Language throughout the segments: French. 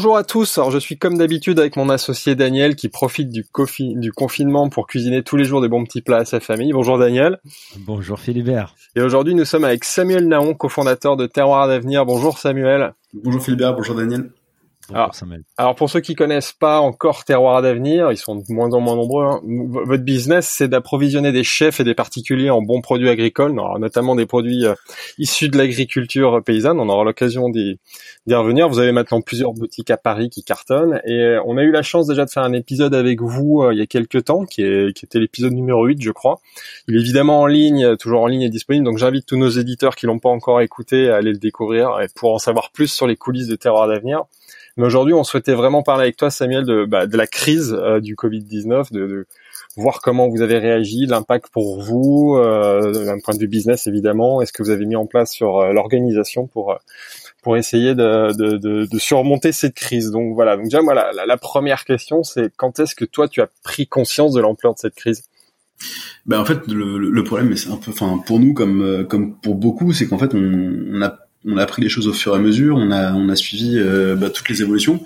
Bonjour à tous, alors je suis comme d'habitude avec mon associé Daniel qui profite du, du, confinement pour cuisiner tous les jours des bons petits plats à sa famille. Bonjour Daniel. Bonjour Philibert. Et aujourd'hui nous sommes avec Samuel Naon, cofondateur de Terroir d'avenir. Bonjour Samuel. Bonjour Philibert, bonjour Daniel. Alors, pour ceux qui connaissent pas encore Terroir d'avenir, ils sont de moins en moins nombreux. Hein. Votre business, c'est d'approvisionner des chefs et des particuliers en bons produits agricoles, notamment des produits euh, issus de l'agriculture paysanne. On aura l'occasion d'y revenir. Vous avez maintenant plusieurs boutiques à Paris qui cartonnent et euh, on a eu la chance déjà de faire un épisode avec vous euh, il y a quelques temps, qui, est, qui était l'épisode numéro 8, je crois. Il est évidemment en ligne, toujours en ligne et disponible. Donc j'invite tous nos éditeurs qui l'ont pas encore écouté à aller le découvrir et pour en savoir plus sur les coulisses de Terroir d'avenir. Mais aujourd'hui, on souhaitait vraiment parler avec toi, Samuel, de, bah, de la crise euh, du Covid-19, de, de, voir comment vous avez réagi, l'impact pour vous, euh, d'un point de vue business évidemment, est-ce que vous avez mis en place sur euh, l'organisation pour pour essayer de, de, de, surmonter cette crise? Donc voilà. Donc déjà, moi, la, la, première question, c'est quand est-ce que toi, tu as pris conscience de l'ampleur de cette crise? Ben en fait, le, le problème, c'est un peu, enfin, pour nous comme comme pour beaucoup, c'est qu'en fait, on, on a on a appris les choses au fur et à mesure, on a on a suivi euh, bah, toutes les évolutions.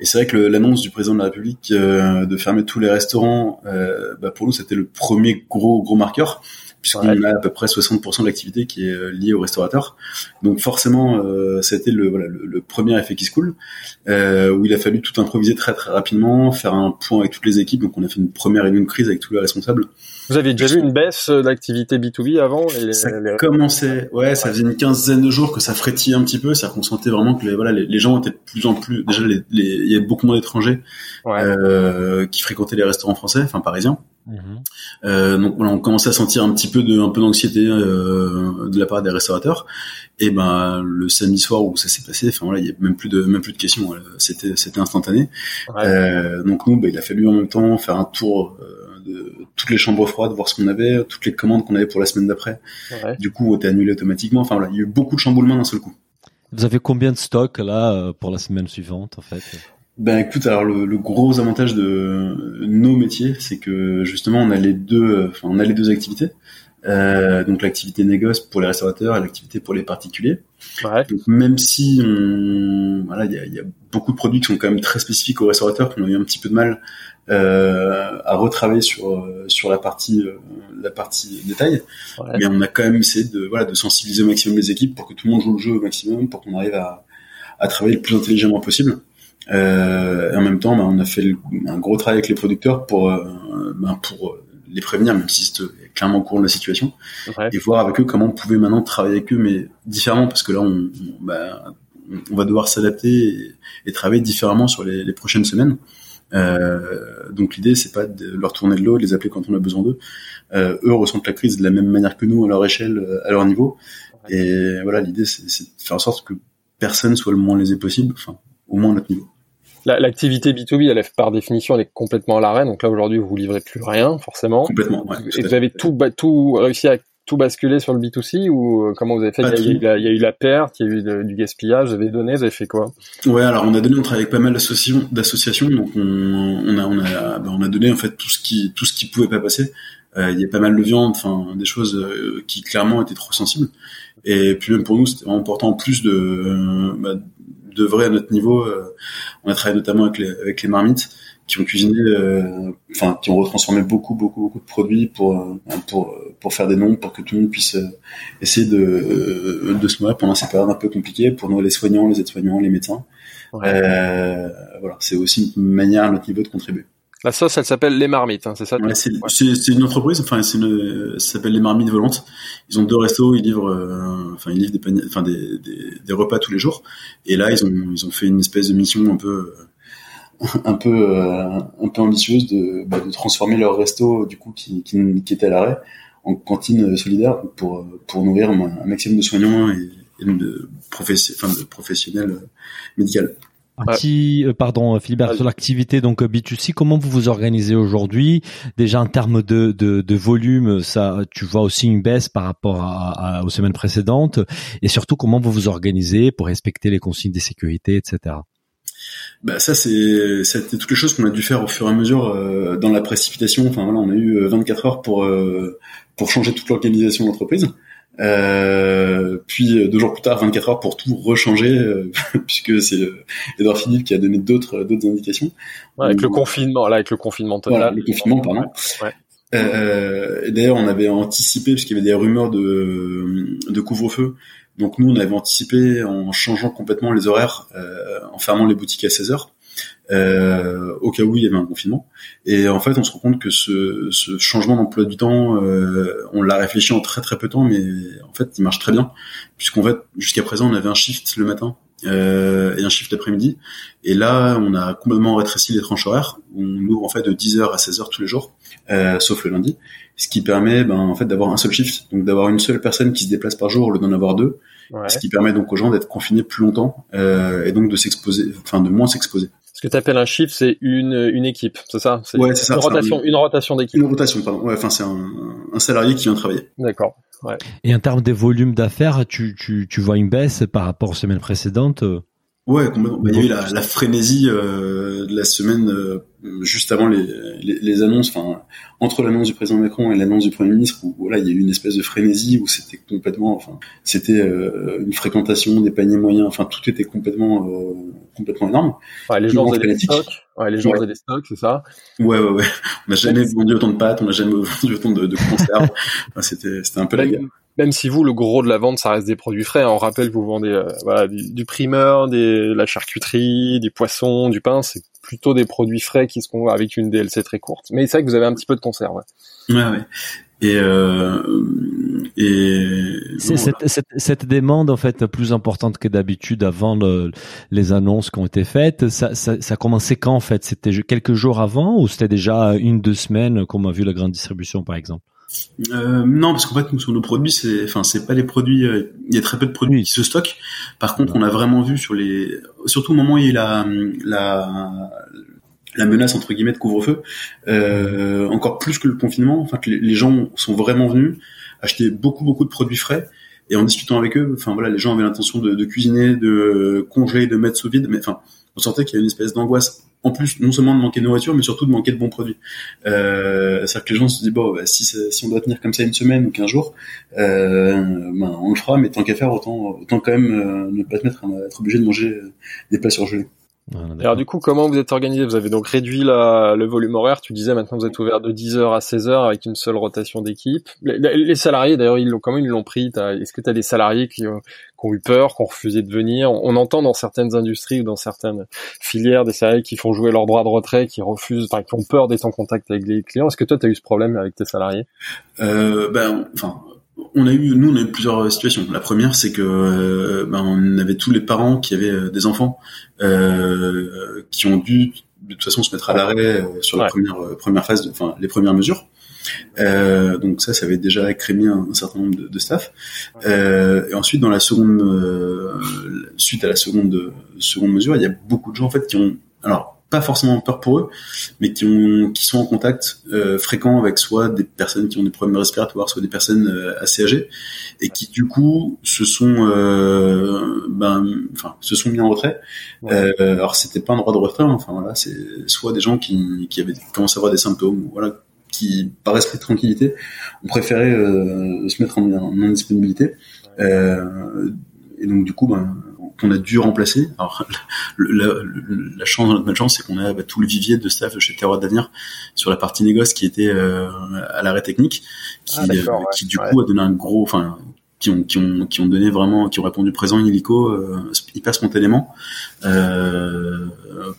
Et c'est vrai que l'annonce du président de la République euh, de fermer tous les restaurants, euh, bah, pour nous c'était le premier gros gros marqueur puisqu'on a à peu près 60% de l'activité qui est liée aux restaurateurs. Donc forcément, euh, ça a été le, voilà, le, premier effet qui se coule, euh, où il a fallu tout improviser très très rapidement, faire un point avec toutes les équipes. Donc on a fait une première réunion de crise avec tous les responsables vous aviez déjà vu une baisse d'activité B2B avant Ça commençait, ouais, ça faisait une quinzaine de jours que ça frétillait un petit peu, ça qu'on sentait vraiment que les, voilà, les, gens étaient de plus en plus, déjà, les, il y avait beaucoup moins d'étrangers euh, qui fréquentaient les restaurants français, enfin parisiens. Mhm. Euh, donc voilà, on commençait à sentir un petit peu de, un peu d'anxiété euh, de la part des restaurateurs. Et ben le samedi soir où ça s'est passé, enfin voilà, il y a même plus de même plus de questions, c'était c'était instantané. Euh, donc nous, bah, il a fallu en même temps faire un tour euh, de toutes les chambres froides, voir ce qu'on avait, toutes les commandes qu'on avait pour la semaine d'après. Du coup, était annulé automatiquement. Enfin voilà, il y a eu beaucoup de chamboulements d'un seul coup. Vous avez combien de stocks là euh, pour la semaine suivante en fait? Ben écoute, alors le, gros avantage de nos métiers, c'est que justement on a les deux, enfin on a les deux activités. Euh, donc l'activité négoce pour les restaurateurs et l'activité pour les particuliers. Ouais. Donc même si on, voilà, il y a, y a, beaucoup de produits qui sont quand même très spécifiques aux restaurateurs, qui ont eu un petit peu de mal euh, à retravailler sur euh, sur la partie euh, la partie détail, mais on a quand même essayé de voilà de sensibiliser au maximum les équipes pour que tout le monde joue le jeu au maximum, pour qu'on arrive à à travailler le plus intelligemment possible. Euh, et en même temps, bah, on a fait un gros travail avec les producteurs pour bah, pour les prévenir, même si c'était clairement au courant de la situation, et voir avec eux comment on pouvait maintenant travailler avec eux, mais différemment, parce que là, on, bah, on va devoir s'adapter et, travailler différemment sur les, les prochaines semaines. Euh, donc l'idée, c'est pas de leur tourner de l'eau, de les appeler quand on a besoin d'eux. Euh, eux ressentent la crise de la même manière que nous, à leur échelle, euh, à leur niveau. Et voilà, l'idée, c'est de faire en sorte que personne soit le moins lésé possible, enfin, au moins à notre niveau. L'activité B2B, elle est par définition, elle est complètement à l'arrêt. Donc là, aujourd'hui, vous livrez plus rien, forcément. Complètement. Ouais, et vous avez tout, tout réussi à tout basculer sur le B2C ou euh, comment vous avez fait? Il y, a, eu la perte, il y a eu du gaspillage, vous avez donné, vous avez fait quoi? Ouais, alors on a donné, on travaille avec pas mal d'associations, donc on, on, a on a ben, on a donné en fait tout ce qui tout ce qui pouvait pas passer. Euh, il y a pas mal de viande, enfin des choses euh, qui clairement étaient trop sensibles. Et puis même pour nous, c'était important en plus de bah, de vrai à notre niveau. on a travaillé notamment avec les avec les marmites qui ont cuisiné, euh, enfin qui ont retransformé beaucoup beaucoup beaucoup de produits pour euh, pour pour faire des noms, pour que tout le monde puisse euh, essayer de de se nourrir pendant ces périodes un peu compliquées pour nous les soignants, les aides-soignants, les médecins. Euh, voilà, c'est aussi une manière à notre niveau de contribuer. La sauce, elle s'appelle Les Marmites, hein, c'est ça ouais, c'est, c'est, une entreprise, enfin, c'est une, ça s'appelle Les Marmites Volantes. Ils ont deux restos, ils livrent, enfin, ils livrent des, paniers, enfin, des, des, des, repas tous les jours. Et là, ils ont, ils ont fait une espèce de mission un peu un peu un peu ambitieuse de, bah, de transformer leur resto du coup qui, qui, qui était à l'arrêt en cantine solidaire pour pour nourrir un maximum de soignants et, de, professe, enfin, de professionnels médicaux. Partie, euh, pardon, Philibert, sur l'activité donc euh, B2C, comment vous vous organisez aujourd'hui? Déjà en termes de, de, de, volume, ça, tu vois aussi une baisse par rapport à, aux semaines précédentes, et surtout comment vous vous organisez pour respecter les consignes de sécurité, etc. Bah ça c'est c'était toutes les choses qu'on a dû faire au fur et à mesure euh, dans la précipitation. Enfin voilà, on a eu 24 heures pour pour changer toute l'organisation de l'entreprise. Euh, puis euh, deux jours plus tard, 24 heures pour tout rechanger, euh, puisque c'est Edouard Philippe qui a donné d'autres d'autres indications. Ouais, avec le confinement, là, avec le confinement total. le confinement, pardon. Ouais. Euh, D'ailleurs, on avait anticipé, puisqu'il y avait des rumeurs de, de couvre-feu. Donc nous, on avait anticipé en changeant complètement les horaires, euh, en fermant les boutiques à 16 heures euh, au cas où il y avait un confinement. Et en fait, on se rend compte que ce, ce changement d'emploi du temps, euh, on l'a réfléchi en très très peu de temps, mais en fait, il marche très bien, puisqu'en fait, jusqu'à présent, on avait un shift le matin euh, et un shift l'après-midi. Et là, on a complètement rétréci les tranches horaires. On ouvre en fait de 10h à 16h tous les jours, euh, sauf le lundi, ce qui permet ben, en fait d'avoir un seul shift, donc d'avoir une seule personne qui se déplace par jour au lieu d'en avoir deux, ce qui permet donc aux gens d'être confinés plus longtemps euh, et donc de s'exposer, enfin de moins s'exposer. Ce que tu appelles un shift, c'est une, une équipe, c'est ça? Ouais, c'est ça. Une rotation, une rotation d'équipe. Une rotation, pardon. Ouais, enfin, c'est un, un salarié qui vient travailler. D'accord. Ouais. Et en termes de volume d'affaires, tu, tu, tu vois une baisse par rapport aux semaines précédentes Ouais, complètement. Bah, il y a eu la, la frénésie euh, de la semaine euh, juste avant les, les, les annonces, enfin entre l'annonce du président Macron et l'annonce du Premier ministre, où voilà, il y a eu une espèce de frénésie où c'était complètement, enfin, c'était euh, une fréquentation des paniers moyens, enfin tout était complètement euh, complètement énorme. Ouais, les gens faisaient des stocks, ouais, les gens faisaient des stocks, c'est ça. Ouais, ouais, ouais. On n'a jamais vendu autant de pâtes, on n'a jamais vendu autant de, de conserves. c'était c'était un peu la guerre même si vous, le gros de la vente, ça reste des produits frais. On rappelle, vous vendez euh, voilà, du, du, primeur, des, la charcuterie, du poisson, du pain. C'est plutôt des produits frais qui se font avec une DLC très courte. Mais c'est vrai que vous avez un petit peu de conserve. Ouais, ouais. ouais. Et, euh, et c'est cette, cette, cette, demande en fait plus importante que d'habitude avant le, les annonces qui ont été faites. Ça, ça, commencé quand en fait? C'était quelques jours avant ou c'était déjà une deux semaines comme on a vu la grande distribution par exemple? Euh, non, parce qu'en fait, nous, sur nos produits, c'est, enfin, c'est pas les produits. Euh, il y a très peu de produits qui se stockent. Par contre, on a vraiment vu sur les, surtout au moment où il y a la, la, la menace entre guillemets de couvre-feu, euh, encore plus que le confinement. Enfin, que les, gens sont vraiment venus acheter beaucoup, beaucoup de produits frais. Et en discutant avec eux, enfin voilà, les gens avaient l'intention de, de cuisiner, de congeler, de mettre sous vide. Mais enfin, on sentait qu'il y a une espèce d'angoisse en plus non seulement de manquer de nourriture, mais surtout de manquer de bons produits. Euh, C'est-à-dire que les gens se disent bon, bah, si, si on doit tenir comme ça une semaine ou quinze jours, euh, ben, on le fera, mais tant qu'à faire, autant, autant quand même euh, ne pas se mettre à être obligé de manger euh, des plats surgelés. Alors du coup, comment vous êtes organisé? Vous avez donc réduit la, le volume horaire. Tu disais maintenant vous êtes ouvert de 10h à 16h avec une seule rotation d'équipe. Les, les, salariés d'ailleurs, ils l'ont comment ils l'ont pris? Est-ce que tu as des salariés qui, euh, qui, ont eu peur, qui ont refusé de venir? On entend dans certaines industries ou dans certaines filières des salariés qui font jouer leur droit de retrait, qui refusent, enfin, qui ont peur d'être en contact avec les clients. Est-ce que toi tu as eu ce problème avec tes salariés? Euh, Ben, enfin on a eu, nous, on a eu plusieurs situations. La première, c'est que euh, ben, on avait tous les parents qui avaient euh, des enfants euh, qui ont dû de toute façon se mettre à l'arrêt sur la première première phase, enfin les premières mesures. donc ça, ça avait déjà écrémé un, certain nombre de, de staff. et ensuite, dans la seconde, suite à la seconde seconde mesure, il y a beaucoup de gens en fait qui ont alors pas forcément peur pour eux, mais qui ont qui sont en contact euh, fréquent avec soit des personnes qui ont des problèmes respiratoires, soit des personnes euh, assez âgées, et qui du coup se sont euh, ben enfin se sont mis en retrait. Euh, alors c'était pas un droit de retrait, hein, enfin voilà, c'est soit des gens qui qui avaient commencé à avoir des symptômes, voilà, qui par esprit de tranquillité ont préféré euh, se mettre en, en indisponibilité. Euh, et donc du coup ben qu'on a dû remplacer. Alors, la, la, chance, notre chance, c'est qu'on a bah, tout le vivier de staff chez Terroir d'Avenir sur la partie négoce qui était euh, à l'arrêt technique, qui, ah, euh, qui du coup a donné un gros, enfin, qui ont, qui ont, qui ont donné vraiment, qui ont répondu présent in illico euh, hyper spontanément euh,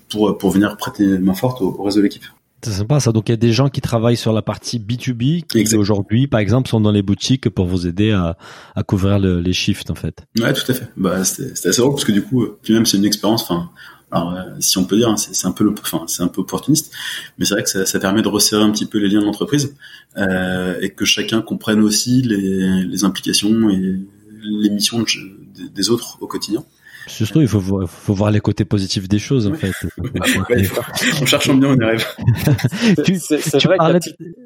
pour pour venir prêter main forte au, au reste de l'équipe. C'est sympa ça. Donc il y a des gens qui travaillent sur la partie B2B qui aujourd'hui, par exemple, sont dans les boutiques pour vous aider à, à couvrir le, les shifts en fait. Ouais, tout à fait. Bah c'était assez drôle parce que du coup, puis même c'est une expérience. Enfin, Alors, si on peut dire, hein, c'est un peu, enfin, c'est un peu opportuniste, mais c'est vrai que ça, ça, permet de resserrer un petit peu les liens de l'entreprise et que chacun comprenne aussi les, les implications et les missions des autres au quotidien. Surtout, il faut, voir, faut voir les côtés positifs des choses, en fait. en cherchant bien, on y arrive. c'est vrai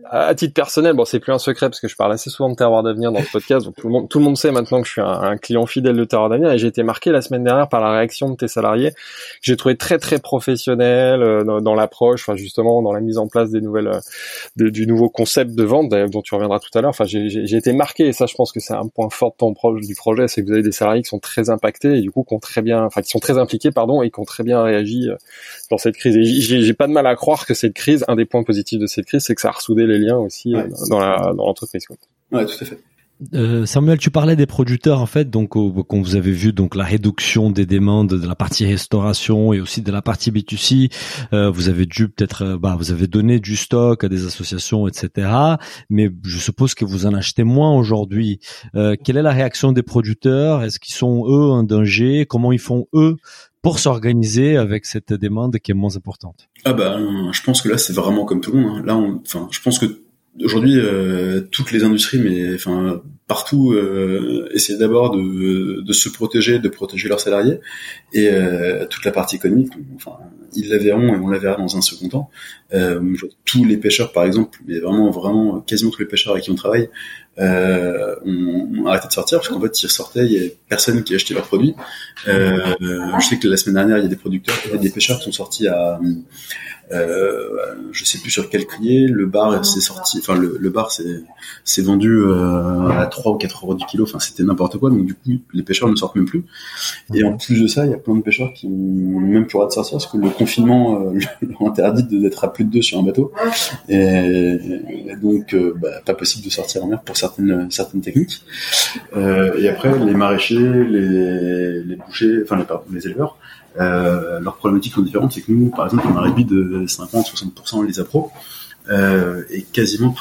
à titre personnel, bon, c'est plus un secret parce que je parle assez souvent de Terroir d'avenir dans le podcast, donc tout le monde, tout le monde sait maintenant que je suis un, client fidèle de Terroir d'avenir et j'ai été marqué la semaine dernière par la réaction de tes salariés que j'ai trouvé très très professionnel euh, dans, l'approche, enfin justement dans la mise en place des nouvelles, euh, du nouveau concept de vente dont tu reviendras tout à l'heure. Enfin, j'ai été marqué et ça, je pense que c'est un point fort de ton proche du projet, c'est que vous avez des salariés qui sont très impactés et du coup, très bien, enfin qui sont très impliqués, pardon, et qui ont très bien réagi euh, dans cette crise. Et j'ai pas de mal à croire que cette crise, un des points positifs de cette crise, c'est que ça a ressoudé les liens aussi euh, dans la dans l'entreprise. Ouais, tout à fait. Euh, Samuel, tu parlais des producteurs en fait, donc quand vous avez vu donc la réduction des demandes de la partie restauration et aussi de la partie B2C, euh, vous avez dû peut-être, euh, bah, vous avez donné du stock à des associations, etc. Mais je suppose que vous en achetez moins aujourd'hui. quelle est la réaction des producteurs? Est-ce qu'ils sont eux en danger? Comment ils font eux pour s'organiser avec cette demande qui est moins importante? Ah bah, je pense que là c'est vraiment comme tout le monde. Hein. Là, enfin, je pense que aujourd'hui euh, toutes les industries mais enfin partout euh, essaient d'abord de, de, se protéger de protéger leurs salariés. Et euh, toute la partie économique enfin ils la verront et on la verra dans un second temps. Euh, tous les pêcheurs par exemple mais vraiment vraiment quasiment tous les pêcheurs avec qui on travaille euh, ont, arrêté de sortir parce qu'en fait ils ressortaient il y avait personne qui achetait leurs produits. Euh, je sais que la semaine dernière il y a des producteurs il y a des pêcheurs qui sont sortis à euh, je sais plus sur quel crier. Le bar c'est sorti, enfin le, le bar c'est vendu euh, à 3 ou 4 euros du kilo. Enfin c'était n'importe quoi. Donc du coup les pêcheurs ne sortent même plus. Et en plus de ça, il y a plein de pêcheurs qui ont même plus le droit de sortir parce que le confinement euh, leur interdit d'être à plus de deux sur un bateau. Et, donc euh, bah, pas possible de sortir en mer pour certaines certaines techniques. Euh, et après les maraîchers, les, les bouchers, enfin les, les éleveurs euh, leurs problématiques sont différentes. C'est que nous, par exemple, on a réduit de 50-60% les appros. Euh, et quasiment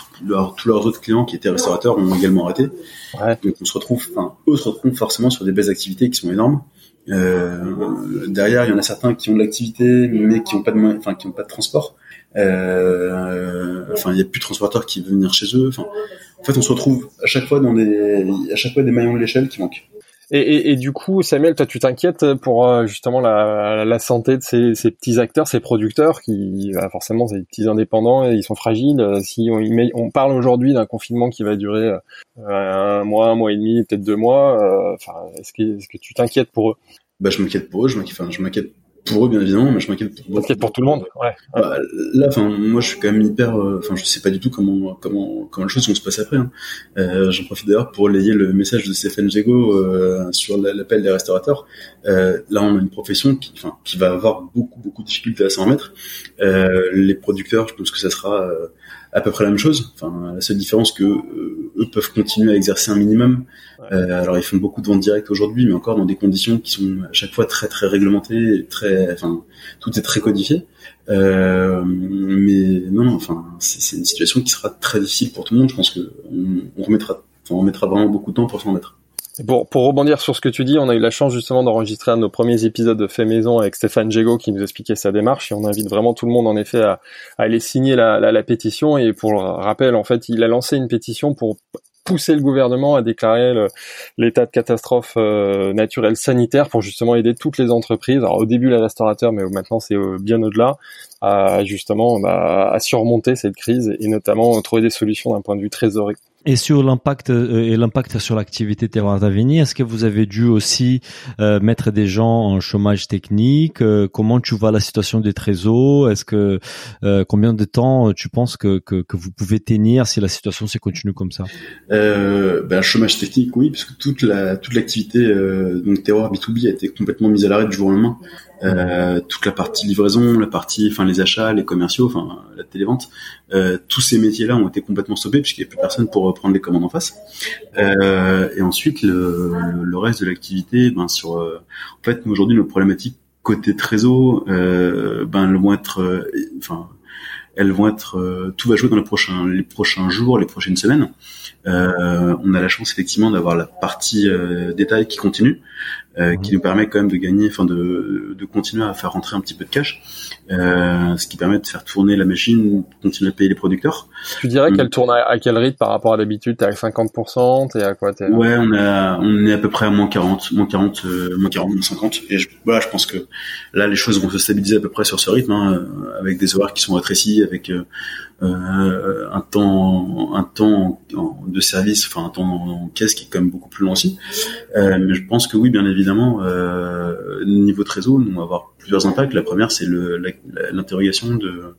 tous leurs autres clients qui étaient restaurateurs ont également arrêté. Ouais. Donc on se retrouve, enfin eux se retrouvent forcément sur des belles activités qui sont énormes. Euh, derrière, il y en a certains qui ont de l'activité mais qui n'ont pas de enfin qui ont pas de transport. Euh, enfin, il n'y a plus de transporteurs qui veulent venir chez eux. Enfin, en fait, on se retrouve à chaque fois dans des, à chaque fois des maillons de l'échelle qui manquent. Et, et, et, du coup, Samuel, toi, tu t'inquiètes pour euh, justement la, la, santé de ces, ces, petits acteurs, ces producteurs qui, bah, forcément, c'est des petits indépendants et ils sont fragiles. Euh, si on, on parle aujourd'hui d'un confinement qui va durer euh, un mois, un mois et demi, peut-être deux mois, enfin, est-ce que, est-ce que tu t'inquiètes pour eux? Bah, je m'inquiète pour eux. Je m'inquiète pour eux bien évidemment mais je m'inquiète pour, pour tout le monde ouais, Bah, là enfin moi je suis quand même hyper euh, enfin je sais pas du tout comment comment comment les choses vont se passer après hein. euh, j'en profite d'ailleurs pour relayer le message de Stéphane Jego euh, sur l'appel des restaurateurs. Euh, là on a une profession qui enfin qui va avoir beaucoup beaucoup de difficultés à s'en remettre. Euh, les producteurs je pense que ça sera à peu près la même chose. Enfin, la seule différence que euh, eux peuvent continuer à exercer un minimum. Euh, alors ils font beaucoup de ventes directes aujourd'hui, mais encore dans des conditions qui sont à chaque fois très très réglementées, très, enfin, tout est très codifié. Euh, mais non, enfin, c'est une situation qui sera très difficile pour tout le monde. Je pense que on, remettra, enfin, on mettra vraiment beaucoup de temps pour s'en mettre. Pour, pour rebondir sur ce que tu dis, on a eu la chance justement d'enregistrer un de nos premiers épisodes de Fait Maison avec Stéphane Jego qui nous expliquait sa démarche et on invite vraiment tout le monde en effet à, aller signer la, pétition et pour le rappel en fait il a lancé une pétition pour pousser le gouvernement à déclarer l'état de catastrophe euh, naturelle sanitaire pour justement aider toutes les entreprises. Alors au début les restaurateurs, mais maintenant c'est euh, bien au-delà, à justement bah, à surmonter cette crise et notamment trouver des solutions d'un point de vue trésorerie. Et sur l'impact euh, et l'impact sur l'activité terroir d'avenir, est-ce que vous avez dû aussi euh, mettre des gens en chômage technique euh, Comment tu vois la situation des trésors? Est-ce que combien de temps tu penses que, que, que, vous pouvez tenir si la situation se continue comme ça? Ben, chômage technique, oui, parce que toute la toute l'activité donc terroir B2B a été complètement mise à l'arrêt du jour au lendemain. Euh, toute la partie livraison, la partie, enfin les achats, les commerciaux, enfin la télévente, euh, tous ces métiers-là ont été complètement stoppés puisqu'il n'y a plus personne pour prendre les commandes en face. Euh, et ensuite le, le reste de l'activité, ben sur, euh, en fait aujourd'hui nos problématiques côté trésor, euh, ben elles vont être, enfin elles vont être, tout va jouer dans les prochains, les prochains jours, les prochaines semaines. On a la chance effectivement d'avoir la partie détail qui continue. Euh, qui nous permet quand même de gagner, enfin de, de continuer à faire rentrer un petit peu de cash, euh, ce qui permet de faire tourner la machine, continuer à payer les producteurs. Tu dirais mm. qu'elle tourne à, quel rythme par rapport à d'habitude? T'es à 50% T'es à quoi? Es... Ouais, on, a, on est à peu près à moins 40, moins 40, euh, moins 40, moins 50. Et je, voilà, je pense que là, les choses vont se stabiliser à peu près sur ce rythme, hein, avec des horaires qui sont rétrécis, avec euh, un temps un temps de service, enfin un temps en, caisse qui est quand même beaucoup plus long aussi. Euh, mais je pense que oui, bien évidemment, euh, niveau trésor, nous on va avoir plusieurs impacts. La première, c'est l'interrogation de,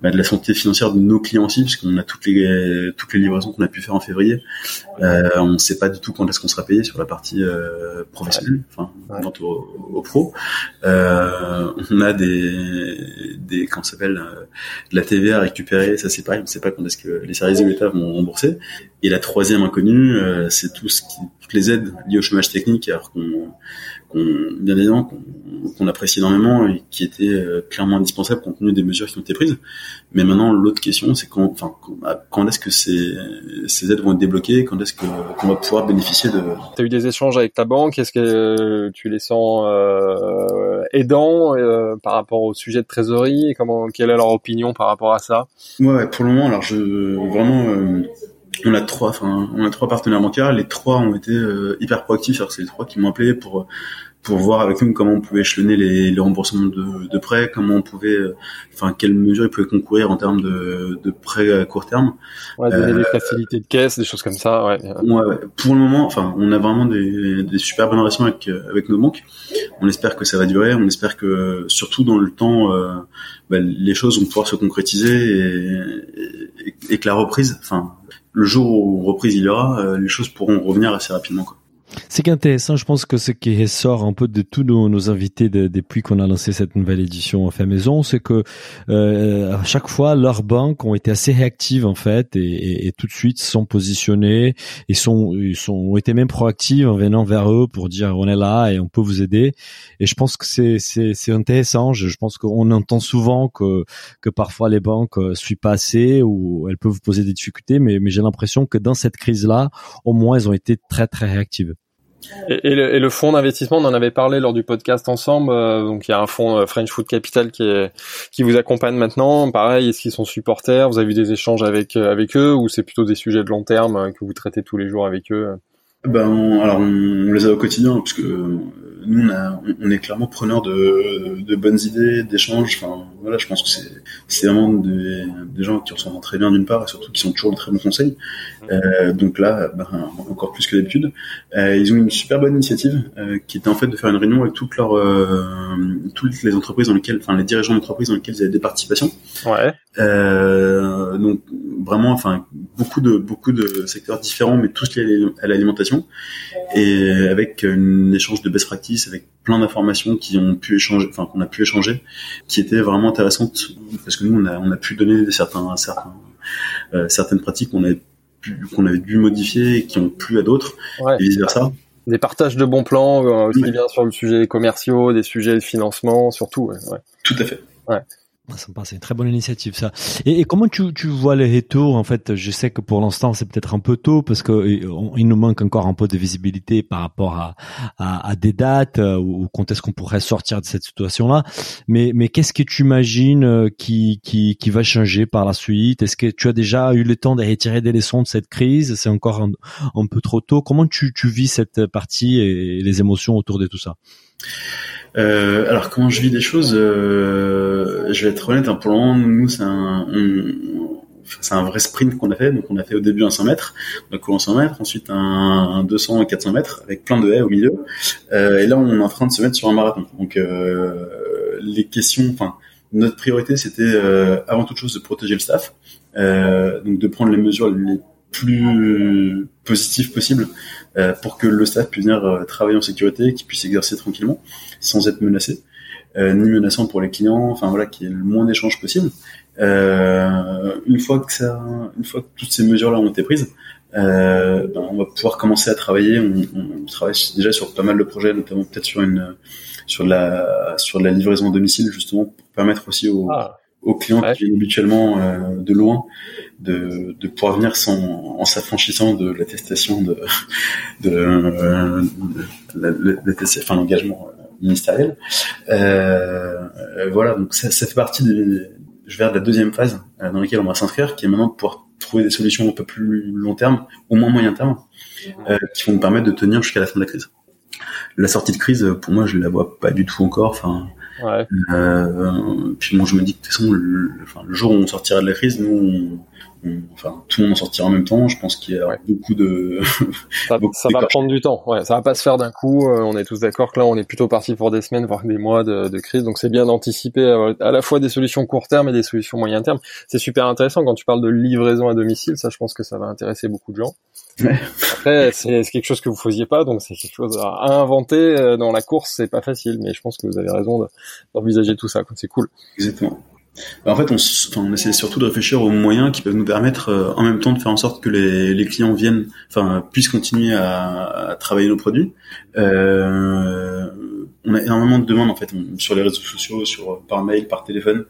bah, de la santé financière de nos clients aussi, puisqu'on a toutes les toutes les livraisons qu'on a pu faire en février. Euh, on ne sait pas du tout quand est-ce qu'on sera payé sur la partie euh, professionnelle, enfin au, au, pro. Euh, on a des des comment s'appelle euh, de la TVA à récupérer, ça c'est pareil, on ne sait pas quand est-ce que les services de l'État vont rembourser. Et la troisième inconnue, euh, c'est tout ce toutes les aides liées au chômage technique, alors qu'on bien évidemment qu'on apprécie énormément et qui étaient euh, clairement indispensables compte tenu des mesures qui ont été prises. Mais maintenant, l'autre question, c'est quand, enfin, quand est-ce que ces, ces aides vont être débloquées? Quand est-ce qu'on va pouvoir bénéficier de Tu as eu des échanges avec ta banque? Est-ce que tu les sens euh, aidants euh, par rapport au sujet de trésorerie? Et comment Quelle est leur opinion par rapport à ça? Ouais, pour le moment, alors je vraiment. Euh, on a trois, enfin, on a trois partenaires bancaires. Les trois ont été hyper proactifs. C'est les trois qui m'ont appelé pour pour voir avec nous comment on pouvait échelonner les, les remboursements de, de, prêts, comment on pouvait, euh, enfin quelles mesures ils pouvaient concourir en termes de, de prêts à court terme. Ouais, donner des euh, facilités de caisse, des choses comme ça. Ouais. ouais. Ouais, Pour le moment, enfin, on a vraiment des, des super bonnes relations avec avec nos banques. On espère que ça va durer. On espère que surtout dans le temps, euh, bah, les choses vont pouvoir se concrétiser et, et, et, que la reprise, enfin, le jour où reprise il y aura, les choses pourront revenir assez rapidement. Quoi. C'est qu'intéressant, je pense que ce qui ressort un peu de tous nos, invités depuis qu'on a lancé cette nouvelle édition en fait maison, c'est que euh, à chaque fois leurs banques ont été assez réactives en fait et, et, tout de suite sont positionnées et sont ils sont ont été même proactives en venant vers eux pour dire on est là et on peut vous aider. Et je pense que c'est c'est intéressant. Je, je pense qu'on entend souvent que que parfois les banques euh, suivent pas assez ou elles peuvent poser des difficultés, mais mais j'ai l'impression que dans cette crise là, au moins elles ont été très très réactives. Et, le, fonds d'investissement, on en avait parlé lors du podcast ensemble. Euh, donc il y a un fonds euh, French Food Capital qui vous accompagne maintenant. Pareil, est-ce qu'ils sont supporters? Vous avez eu des échanges avec euh, avec eux ou c'est plutôt des sujets de long terme que vous traitez tous les jours avec eux? Ben alors on, les a au quotidien parce que nous, on, est clairement preneur de, de bonnes idées, d'échanges. Enfin, voilà, je pense que c'est, c'est vraiment des, des, gens qui ressentent très bien d'une part et surtout qui sont toujours de très bons conseils. Euh, donc là, ben, encore plus que d'habitude, euh, ils ont une super bonne initiative euh, qui était en fait de faire une réunion avec toutes leurs, euh, toutes les entreprises dans lesquelles, enfin les dirigeants d'entreprises dans lesquelles ils avaient des participations. Ouais. Euh, donc vraiment, enfin beaucoup de beaucoup de secteurs différents, mais tous liés à l'alimentation et avec un échange de best practices avec plein d'informations qui ont pu échanger, enfin qu'on a pu échanger, qui étaient vraiment intéressantes parce que nous on a on a pu donner certains certains euh, certaines pratiques qu'on avait qu'on avait dû modifier et qui ont plu à d'autres et vice versa. Des partages de bons plans euh, aussi bien sur le sujet commerciaux, des sujets de financement, surtout. Ouais. Tout à fait. Ouais. Ah, c'est une très bonne initiative ça. Et, comment tu, tu vois les retours En fait, je sais que pour l'instant c'est peut-être un peu tôt parce que il nous manque encore un peu de visibilité par rapport à, à, à des dates euh, ou quand est-ce qu'on pourrait sortir de cette situation-là. Mais, mais qu'est-ce que tu imagines euh, qui, qui, qui va changer par la suite? Est-ce que tu as déjà eu le temps de retirer des leçons de cette crise? C'est encore un, un, peu trop tôt. Comment tu, tu vis cette partie et les émotions autour de tout ça? Euh, alors comment je vis des choses euh, Je vais être honnête, hein, pour le moment, nous c'est un, c'est un vrai sprint qu'on a fait. Donc on a fait au début un 100 mètres, on a couru un 100 mètres, ensuite un, un 200 et 400 mètres avec plein de haies au milieu. Euh, et là on est en train de se mettre sur un marathon. Donc euh, les questions, enfin notre priorité c'était euh, avant toute chose de protéger le staff, euh, donc de prendre les mesures les plus positif possible euh, pour que le staff puisse venir euh, travailler en sécurité, qu'il puisse exercer tranquillement sans être menacé, euh, ni menaçant pour les clients. Enfin voilà, qu'il y ait le moins d'échanges possible. une fois que ça, une fois que toutes ces mesures-là ont été prises, ben, on va pouvoir commencer à travailler. On, on, travaille déjà sur pas mal de projets, notamment peut-être sur une sur la sur la livraison à domicile justement pour permettre aussi aux, ah aux clients qui viennent habituellement de loin de, de pouvoir venir sans, en s'affranchissant de l'attestation de, de, de, de enfin l'engagement ministériel. Euh, voilà, donc ça, ça, fait partie de, je vais de la deuxième phase dans laquelle on va s'inscrire, qui est maintenant de pouvoir trouver des solutions un peu plus long terme, au moins moyen terme, euh, qui vont nous permettre de tenir jusqu'à la fin de la crise. La sortie de crise, pour moi, je la vois pas du tout encore. Enfin, ouais. euh, puis bon, je me dis que de toute façon, le, jour où on sortira de la crise, nous, on, enfin, tout le monde en sortira en même temps. Je pense qu'il y a beaucoup de. ça, ça va prendre du temps. Ouais, ça va pas se faire d'un coup. Euh, on est tous d'accord que là, on est plutôt parti pour des semaines, voire des mois de, de crise. Donc, c'est bien d'anticiper euh, à la fois des solutions court terme et des solutions moyen terme. C'est super intéressant quand tu parles de livraison à domicile. Ça, je pense que ça va intéresser beaucoup de gens. Ouais. Après, c'est quelque chose que vous faisiez pas, donc c'est quelque chose à inventer euh, dans la course. C'est pas facile, mais je pense que vous avez raison d'envisager tout ça. C'est cool. Exactement. Bah, en fait, on, enfin, on essaie surtout de réfléchir aux moyens qui peuvent nous permettre euh, en même temps de faire en sorte que les, les clients viennent, enfin, puissent continuer à, à travailler nos produits. Euh, on a énormément de demandes en fait sur les réseaux sociaux, sur par mail, par téléphone.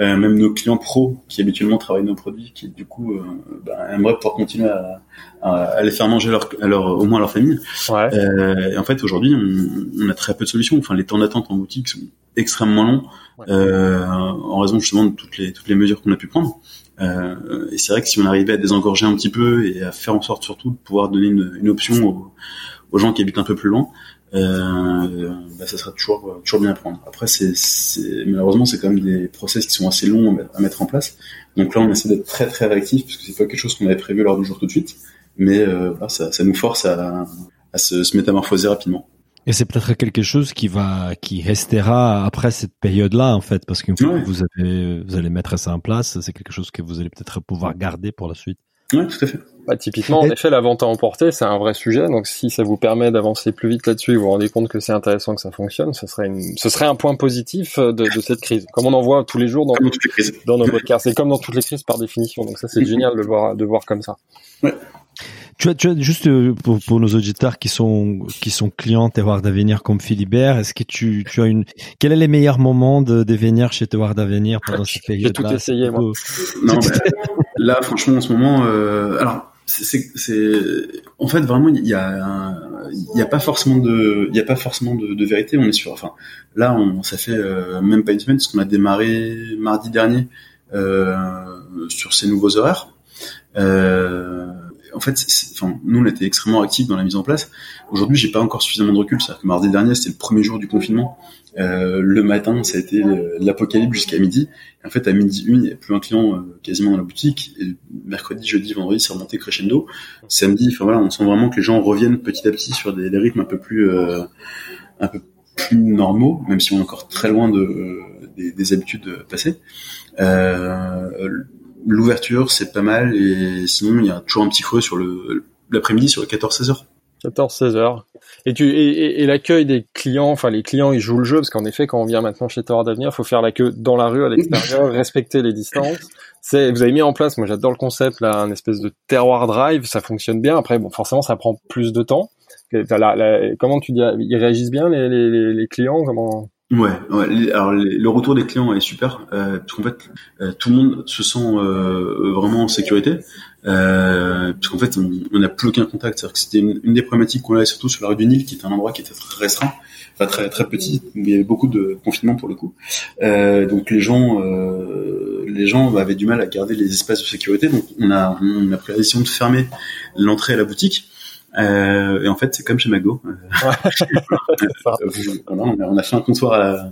Euh, même nos clients pros qui habituellement travaillent nos produits, qui du coup euh, bah, aimeraient pouvoir continuer à, à, les faire manger leur, à leur, au moins à leur famille. Ouais. Euh, et en fait, aujourd'hui, on, on, a très peu de solutions. Enfin, les temps d'attente en boutique sont extrêmement longs euh, en raison justement de toutes les toutes les mesures qu'on a pu prendre. Euh, et c'est vrai que si on arrivait à désengorger un petit peu et à faire en sorte surtout de pouvoir donner une, une option aux, aux gens qui habitent un peu plus loin, euh, bah, ça sera toujours toujours bien à prendre. Après, c'est, malheureusement c'est quand même des process qui sont assez longs à mettre en place. Donc là, on essaie d'être très très réactif parce que c'est pas quelque chose qu'on avait prévu lors du jour tout de suite, mais euh, ça, ça, nous force à, à se, se métamorphoser rapidement. Et c'est peut-être quelque chose qui va, qui restera après cette période-là, en fait, parce qu'une fois que vous avez, vous allez mettre ça en place, c'est quelque chose que vous allez peut-être pouvoir garder pour la suite. Oui, tout à fait. Bah, typiquement, en effet, la vente à emporter, c'est un vrai sujet. Donc, si ça vous permet d'avancer plus vite là-dessus et vous vous rendez compte que c'est intéressant, que ça fonctionne, ce serait, une... ce serait un point positif de, de, cette crise. Comme on en voit tous les jours dans, dans nos podcasts. C'est comme dans toutes les crises par définition. Donc, ça, c'est génial de voir, de voir comme ça. Ouais. Tu as, tu as juste euh, pour, pour, nos auditeurs qui sont qui sont clients Terroir d'Avenir comme Philibert, est-ce que tu, tu as une quel est les meilleurs moments de, de venir chez Terroir d'Avenir pendant cette période J'ai tout essayé moi. Non, là franchement en ce moment, euh, alors c'est en fait vraiment il y a il y a pas forcément de il y a pas forcément de, vérité on est sûr enfin là on ça fait euh, même pas une semaine parce qu'on a démarré mardi dernier euh, sur ces nouveaux horaires euh, en fait, enfin, nous on était extrêmement actifs dans la mise en place. Aujourd'hui, j'ai pas encore suffisamment de recul. C'est-à-dire que mardi dernier, c'était le premier jour du confinement. Euh, le matin, ça a été l'apocalypse jusqu'à midi. En fait, à midi une, il n'y a plus un client euh, quasiment dans la boutique. Et mercredi, jeudi, vendredi, c'est remonté crescendo. Samedi, enfin voilà, on sent vraiment que les gens reviennent petit à petit sur des, rythmes un peu plus, euh, un peu plus normaux, même si on est encore très loin de des, des habitudes passées. Euh, l'ouverture, c'est pas mal, et sinon, il y a toujours un petit creux sur le l'après-midi, sur le 14-16 heures. 14-16 heures. Et tu et, et, l'accueil des clients, enfin les clients ils jouent le jeu parce qu'en effet quand on vient maintenant chez Tower d'avenir, il faut faire la queue dans la rue à l'extérieur, respecter les distances. C'est vous avez mis en place, moi j'adore le concept là, un espèce de terroir drive, ça fonctionne bien. Après bon forcément ça prend plus de temps. comment tu dis, ils réagissent bien les, les, les clients comment? Ouais, ouais, alors le retour des clients est super euh, parce qu'en fait euh, tout le monde se sent euh, vraiment en sécurité euh, parce qu'en fait on n'a plus aucun contact. C'est-à-dire que c'était une, des problématiques qu'on avait surtout sur la rue du Nil qui est un endroit qui était très restreint, enfin très très petit où il y avait beaucoup de confinement pour le coup. Euh, donc les gens euh, les gens avaient du mal à garder les espaces de sécurité. Donc on a on a pris la décision de fermer l'entrée à la boutique euh, et en fait, c'est comme chez McDo. on, a, fait un comptoir, à,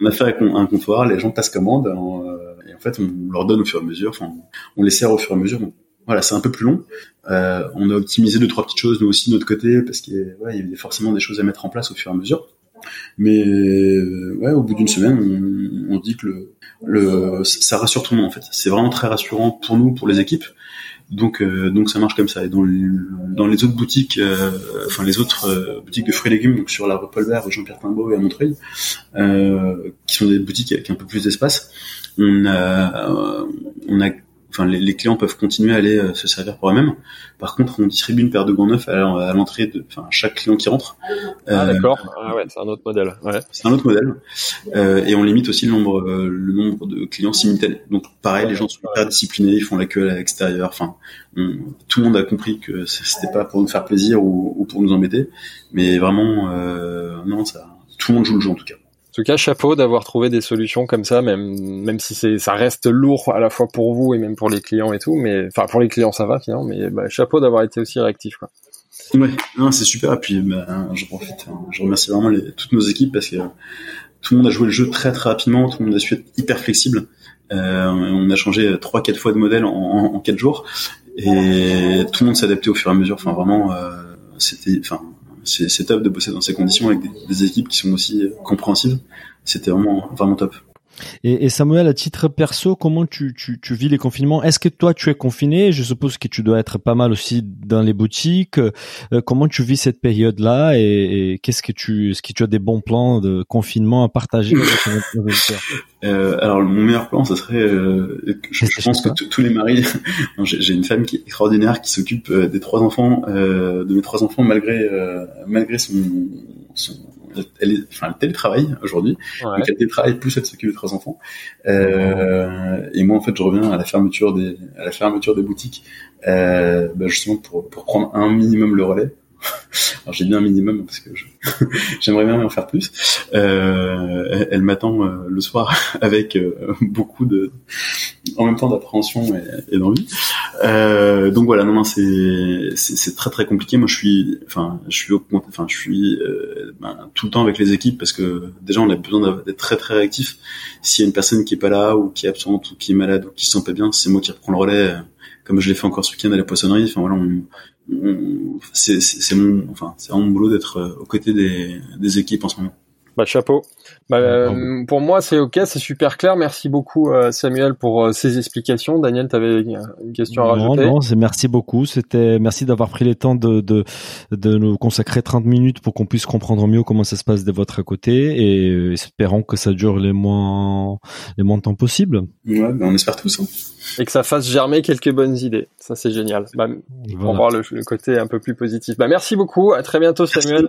on a fait un comptoir, les gens passent commande, euh, et en fait, on leur donne au fur et à mesure. Enfin, on les sert au fur et à mesure. Voilà, c'est un peu plus long. Euh, on a optimisé deux trois petites choses nous aussi de notre côté parce qu'il ouais, y avait forcément des choses à mettre en place au fur et à mesure. Mais ouais, au bout d'une semaine, on, dit que le, le, ça rassure tout le monde en fait. C'est vraiment très rassurant pour nous, pour les équipes, donc, euh, donc ça marche comme ça. Et dans, dans les autres boutiques, euh, enfin les autres euh, boutiques de fruits et légumes, donc sur la rue Paul Jean-Pierre Timbaud et à Montreuil, qui sont des boutiques avec un peu plus d'espace, on a, on a enfin les, clients peuvent continuer à aller se servir pour eux-mêmes. Par contre, on distribue une paire de gants neufs à, l'entrée de, enfin chaque client qui rentre. Ah d'accord, ah, ouais, c'est un autre modèle. Ouais. C'est un autre modèle, et on limite aussi le nombre, le nombre de clients simultanés. Donc pareil, les gens sont hyper disciplinés, ils font la queue à l'extérieur. Enfin, tout le monde a compris que c'était pas pour nous faire plaisir ou, ou pour nous embêter, mais vraiment, non, ça, tout le monde joue le jeu en tout cas. Tout cas, chapeau d'avoir trouvé des solutions comme ça, même même si c'est ça reste lourd à la fois pour vous et même pour les clients et tout, mais enfin pour les clients ça va finalement, mais bah, chapeau d'avoir été aussi réactif quoi. Ouais, c'est super. Et puis bah, je profite, hein. je remercie vraiment toutes nos équipes parce que tout le monde a joué le jeu très très rapidement, tout le monde a su être hyper flexible. Euh, on a changé trois quatre fois de modèle en, en, quatre jours et tout le monde adapté au fur et à mesure. Enfin vraiment, euh, c'était, enfin c'est top de bosser dans ces conditions avec des, équipes qui sont aussi euh, compréhensives. C'était vraiment vraiment top. Et, Samuel, à titre perso, comment tu, tu, tu vis les confinements? Est-ce que toi, tu es confiné? Je suppose que tu dois être pas mal aussi dans les boutiques. Euh, comment tu vis cette période-là? Et, qu'est-ce que tu, est-ce que tu as des bons plans de confinement à partager avec euh, Alors, mon meilleur plan, ce serait, euh, je, pense que tous les maris. J'ai une femme qui est extraordinaire, qui s'occupe des trois enfants, de mes trois enfants, malgré malgré son, son elle est, enfin, elle télétravaille aujourd'hui. Donc elle télétravaille plus elle s'occupe de trois enfants. Euh, et moi, en fait, je reviens à la fermeture des, à la fermeture des boutiques, euh, bah, justement pour, pour prendre un minimum le relais. Alors j'ai bien un minimum parce que j'aimerais bien en faire plus. Euh, elle, m'attend euh, le soir avec euh, beaucoup de, en même temps d'appréhension et, d'envie. Euh, donc voilà, non, non, c'est c'est très très compliqué. Moi, je suis, enfin, je suis, enfin, je suis ben, tout le temps avec les équipes parce que déjà on a besoin d'être très très réactif. S'il y a une personne qui est pas là ou qui est absente ou qui est malade ou qui se sent pas bien, c'est moi qui reprends le relais comme je l'ai fait encore ce week-end à la poissonnerie. Enfin voilà, on, c'est mon, enfin, c'est mon boulot d'être euh, aux côtés des, des équipes en ce moment. Bah, chapeau. Bah, euh, pour moi, c'est ok, c'est super clair. Merci beaucoup, euh, Samuel, pour euh, ces explications. Daniel, tu avais une question à rajouter Non, non, c'est merci beaucoup. C'était merci d'avoir pris le temps de, de, de nous consacrer 30 minutes pour qu'on puisse comprendre mieux comment ça se passe de votre côté et espérons que ça dure les moins les moins de temps possible. Ouais, ben on espère tous. Hein. Et que ça fasse germer quelques bonnes idées. Ça, c'est génial. Bah, Pour voir le, côté un peu plus positif. Bah, merci beaucoup. À très bientôt, Samuel.